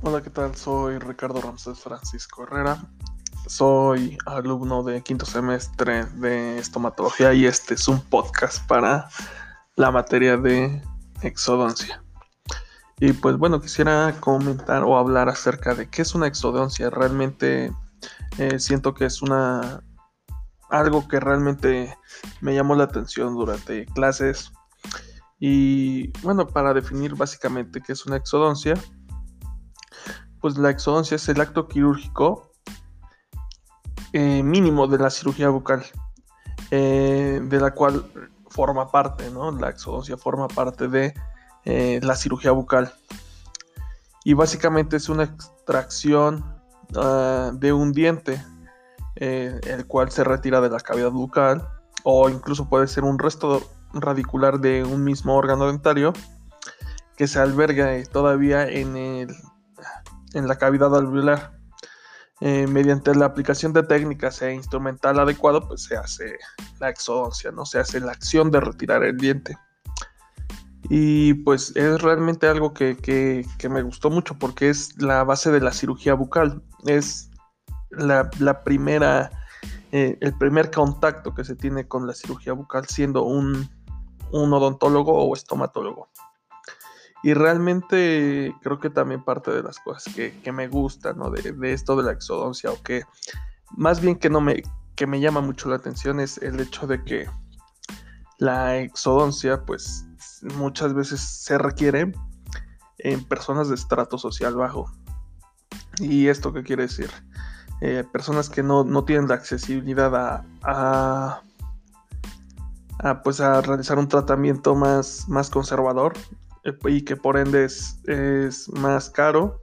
Hola, ¿qué tal? Soy Ricardo Ramsés Francisco Herrera. Soy alumno de quinto semestre de estomatología y este es un podcast para la materia de exodoncia. Y pues bueno, quisiera comentar o hablar acerca de qué es una exodoncia. Realmente eh, siento que es una algo que realmente me llamó la atención durante clases. Y bueno, para definir básicamente qué es una exodoncia, pues la exodoncia es el acto quirúrgico eh, mínimo de la cirugía bucal, eh, de la cual forma parte, ¿no? La exodoncia forma parte de eh, la cirugía bucal. Y básicamente es una extracción ah, de un diente, el cual se retira de la cavidad bucal, o incluso puede ser un resto radicular de un mismo órgano dentario que se alberga todavía en el en la cavidad alveolar. Eh, mediante la aplicación de técnicas e instrumental adecuado, pues se hace la exodoncia, ¿no? Se hace la acción de retirar el diente. Y pues es realmente algo que, me gustó mucho porque es la base de la cirugía bucal. Es la, primera, eh, el primer contacto que se tiene con la cirugía bucal siendo un, un odontólogo o estomatólogo. Y realmente creo que también parte de las cosas que, me gustan, ¿no? De, esto de la exodoncia, o que más bien que no me, que me llama mucho la atención es el hecho de que la exodoncia, pues muchas veces se requiere en personas de estrato social bajo. ¿Y esto qué quiere decir? Eh, personas que no, tienen la accesibilidad a, a, a, pues a realizar un tratamiento más, más conservador y que por ende es, más caro.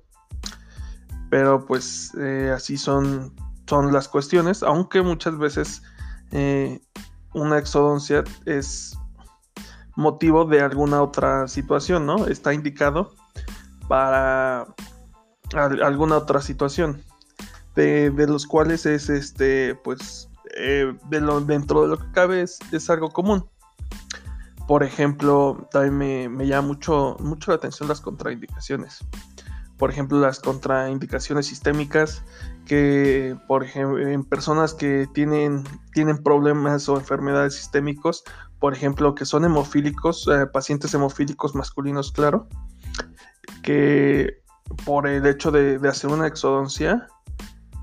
Pero pues eh, así son, son las cuestiones, aunque muchas veces eh, una exodoncia es motivo de alguna otra situación, ¿no? Está indicado para alguna otra situación, de, los cuales es este, pues, eh, de lo, dentro de lo que cabe es algo común. Por ejemplo, también me, llama mucho, mucho la atención las contraindicaciones. Por ejemplo, las contraindicaciones sistémicas que, por ejemplo, en personas que tienen, tienen problemas o enfermedades sistémicos, por ejemplo, que son hemofílicos, eh, pacientes hemofílicos masculinos, claro, que por el hecho de, de hacer una exodoncia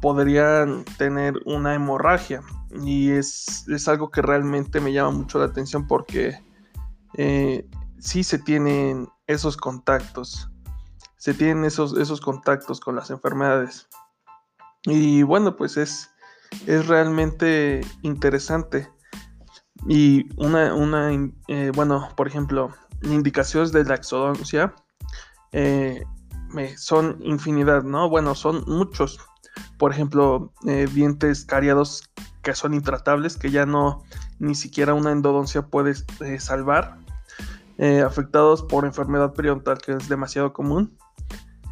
podrían tener una hemorragia. Y es, es, algo que realmente me llama mucho la atención porque eh, sí se tienen esos contactos, se tienen esos, esos contactos con las enfermedades. Y bueno, pues es, es realmente interesante. Y una, una eh, bueno, por ejemplo, indicaciones de la exodoncia eh, son infinidad, ¿no? Bueno, son muchos. Por ejemplo, dientes cariados que son intratables, que ya no ni siquiera una endodoncia puede salvar. Eh, afectados por enfermedad periodontal que es demasiado común,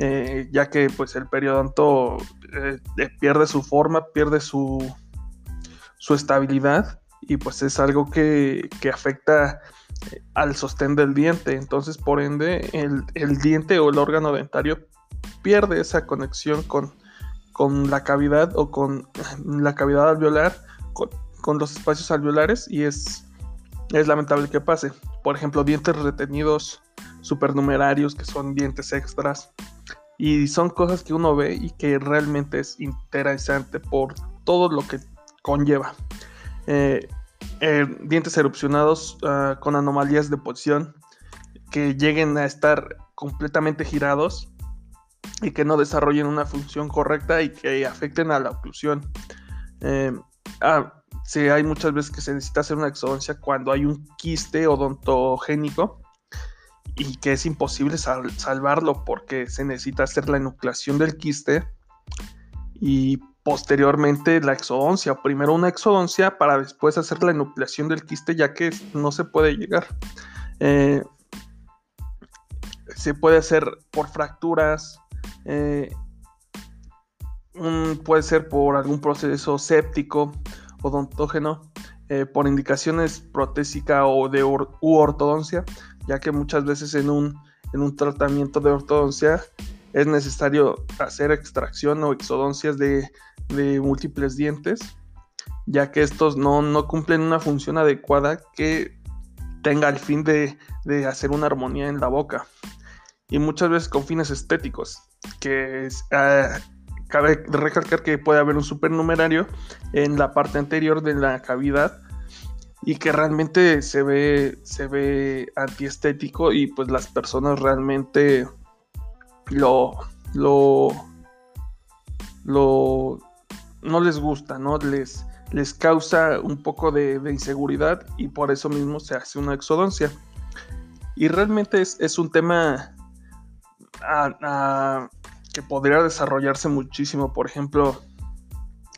eh, ya que pues el periodonto eh, pierde su forma, pierde su, su estabilidad y pues es algo que, afecta al sostén del diente. Entonces, por ende, el, diente o el órgano dentario pierde esa conexión con, con la cavidad o con la cavidad alveolar, con los espacios alveolares y es es lamentable que pase. Por ejemplo, dientes retenidos supernumerarios, que son dientes extras. Y son cosas que uno ve y que realmente es interesante por todo lo que conlleva. Eh, eh, dientes erupcionados ah, con anomalías de posición que lleguen a estar completamente girados y que no desarrollen una función correcta y que afecten a la oclusión. Eh, ah, Sí, hay muchas veces que se necesita hacer una exodoncia cuando hay un quiste odontogénico y que es imposible salvarlo porque se necesita hacer la enucleación del quiste y posteriormente la exodoncia. Primero una exodoncia para después hacer la enucleación del quiste ya que no se puede llegar. Eh, se puede hacer por fracturas. Eh, puede ser por algún proceso séptico odontógeno eh, por indicaciones protésica o de u ortodoncia, ya que muchas veces en un, en un tratamiento de ortodoncia es necesario hacer extracción o exodoncias de, múltiples dientes, ya que estos no, cumplen una función adecuada que tenga el fin de, hacer una armonía en la boca. Y muchas veces con fines estéticos, que es, ah, cabe recalcar que puede haber un supernumerario en la parte anterior de la cavidad y que realmente se ve, se ve antiestético y pues las personas realmente lo, lo, lo, no les gusta, ¿no? Les, les causa un poco de, inseguridad y por eso mismo se hace una exodoncia. Y realmente es, un tema podría desarrollarse muchísimo. Por ejemplo,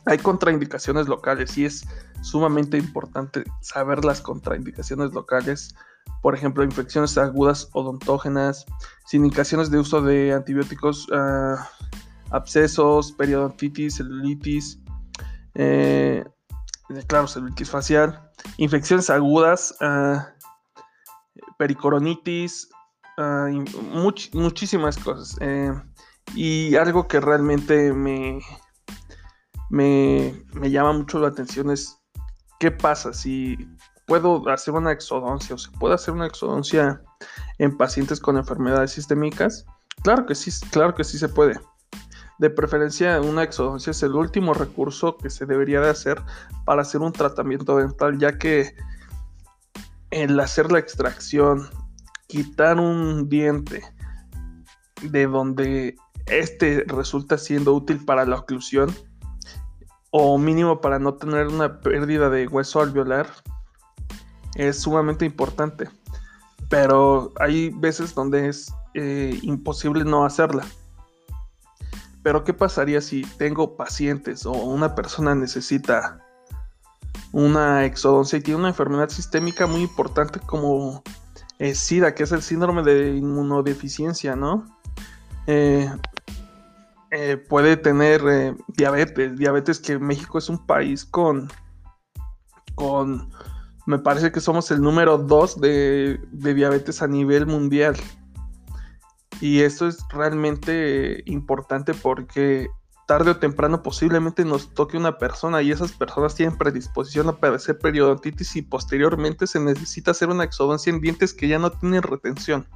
hay contraindicaciones locales y es sumamente importante saber las contraindicaciones locales. Por ejemplo, infecciones agudas odontógenas, indicaciones de uso de antibióticos, ah, abscesos, periodontitis, celulitis, eh, claro, celulitis facial, infecciones agudas, uh, pericoronitis, ah, muchísimas cosas. Eh, y algo que realmente me, me, llama mucho la atención es qué pasa si puedo hacer una exodoncia o se puede hacer una exodoncia en pacientes con enfermedades sistémicas. Claro que sí, claro que sí se puede. De preferencia, una exodoncia es el último recurso que se debería de hacer para hacer un tratamiento dental, ya que el hacer la extracción, quitar un diente de donde este resulta siendo útil para la oclusión, o mínimo para no tener una pérdida de hueso alveolar es sumamente importante. Pero hay veces donde es eh, imposible no hacerla. Pero ¿qué pasaría si tengo pacientes o una persona necesita una exodoncia y tiene una enfermedad sistémica muy importante como eh, SIDA, que es el síndrome de inmunodeficiencia, ¿no? Eh, eh, puede tener eh, diabetes, diabetes que México es un país con, con, me parece que somos el número 2 de, diabetes a nivel mundial. Y esto es realmente importante porque tarde o temprano posiblemente nos toque una persona y esas personas tienen predisposición a padecer periodontitis y posteriormente se necesita hacer una exodoncia en dientes que ya no tienen retención.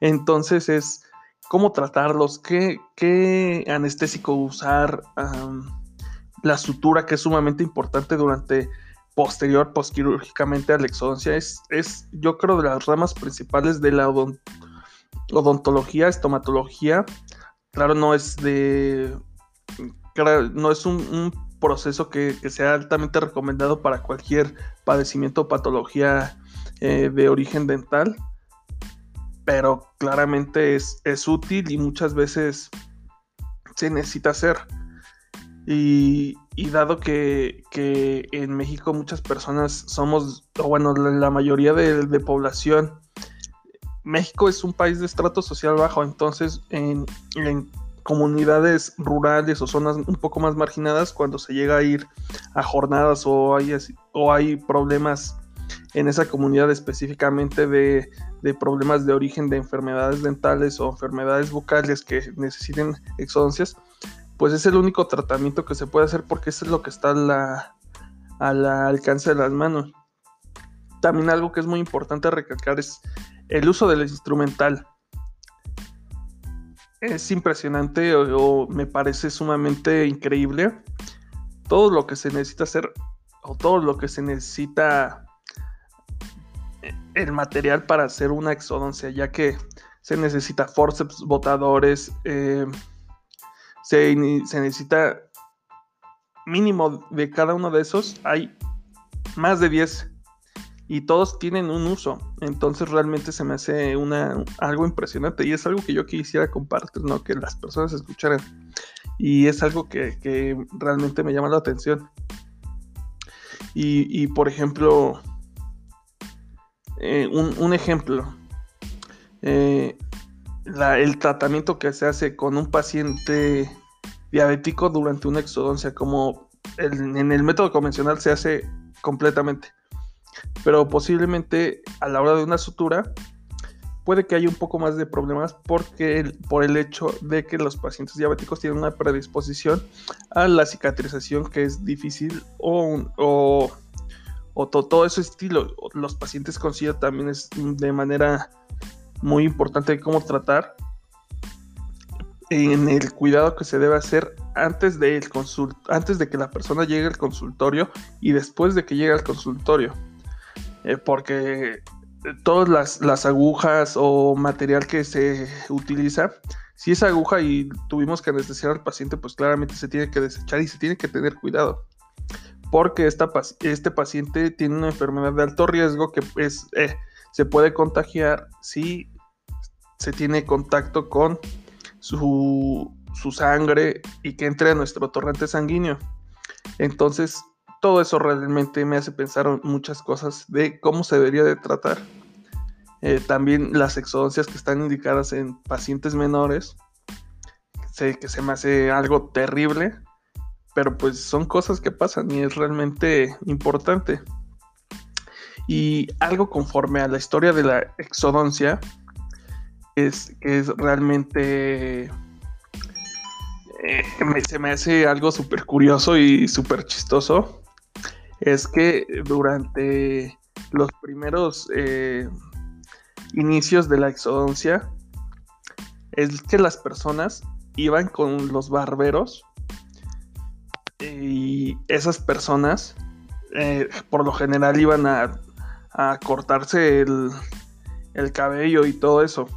Entonces es cómo tratarlos, qué, anestésico usar, la sutura que es sumamente importante durante posterior, posquirúrgicamente a la exodoncia, es, es yo creo de las ramas principales de la odontología, estomatología. Claro, no es de, no es un, proceso que, sea altamente recomendado para cualquier padecimiento o patología eh, de origen dental pero claramente es, útil y muchas veces se necesita hacer. Y, dado que, en México muchas personas somos, o bueno, la, mayoría de, población, México es un país de estrato social bajo, entonces en, comunidades rurales o zonas un poco más marginadas, cuando se llega a ir a jornadas o hay, o hay problemas en esa comunidad específicamente de, problemas de origen de enfermedades dentales o enfermedades bucales que necesiten exodoncias, pues es el único tratamiento que se puede hacer porque eso es lo que está al alcance de las manos. También algo que es muy importante recalcar es el uso del instrumental. Es impresionante o me parece sumamente increíble todo lo que se necesita hacer o todo lo que se necesita el material para hacer una exodoncia, ya que se necesita forceps, botadores, eh, se, necesita mínimo de cada uno de esos, hay más de 10 y todos tienen un uso. Entonces realmente se me hace una, algo impresionante y es algo que yo quisiera compartir, ¿no? que las personas escucharan. Y es algo que, realmente me llama la atención. y por ejemplo, eh, un, ejemplo, eh, el tratamiento que se hace con un paciente diabético durante una exodoncia, como en el método convencional se hace completamente, pero posiblemente a la hora de una sutura puede que haya un poco más de problemas porque por el hecho de que los pacientes diabéticos tienen una predisposición a la cicatrización que es difícil o, todo ese estilo. Los pacientes con SIDA también es de manera muy importante cómo tratar en el cuidado que se debe hacer antes de, el antes de que la persona llegue al consultorio y después de que llegue al consultorio. Eh, porque todas las, agujas o material que se utiliza, si es aguja y tuvimos que anestesiar al paciente, pues claramente se tiene que desechar y se tiene que tener cuidado. Porque esta, este paciente tiene una enfermedad de alto riesgo que es, eh, se puede contagiar si se tiene contacto con su, su sangre y que entre a nuestro torrente sanguíneo. Entonces, todo eso realmente me hace pensar muchas cosas de cómo se debería de tratar. Eh, también las exodoncias que están indicadas en pacientes menores, sé que se me hace algo terrible, pero pues son cosas que pasan y es realmente importante. Y algo conforme a la historia de la exodoncia, es que es realmente... Eh, se me hace algo súper curioso y súper chistoso. Es que durante los primeros eh, inicios de la exodoncia es que las personas iban con los barberos esas personas eh, por lo general iban a, cortarse el, el cabello y todo eso.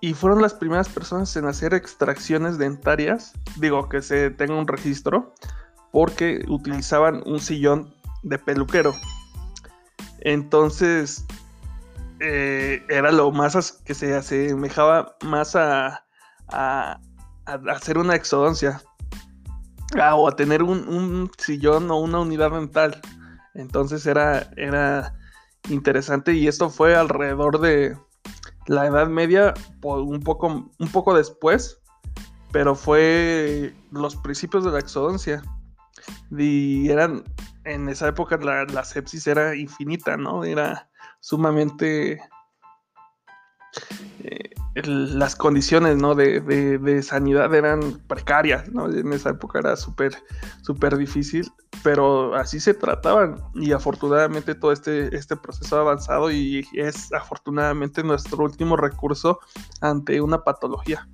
Y fueron las primeras personas en hacer extracciones dentarias, digo que se tenga un registro, porque utilizaban un sillón de peluquero. Entonces, eh, era lo más que se asemejaba más a, a, hacer una exodoncia o a tener un, sillón o una unidad dental. Entonces era, era interesante y esto fue alrededor de la Edad Media, un poco, un poco después, pero fue los principios de la exodoncia. Y eran en esa época la, sepsis era infinita, ¿no? Era sumamente... Eh, las condiciones ¿no? de, sanidad eran precarias, ¿no? En esa época era súper, difícil, pero así se trataban y afortunadamente todo este, este proceso ha avanzado y es afortunadamente nuestro último recurso ante una patología.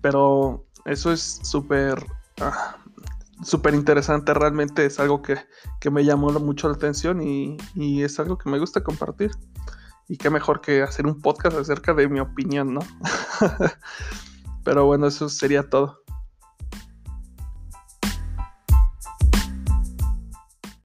Pero eso es súper ah, interesante, realmente es algo que, me llamó mucho la atención y, y, es algo que me gusta compartir. Y qué mejor que hacer un podcast acerca de mi opinión, ¿no? Pero bueno, eso sería todo.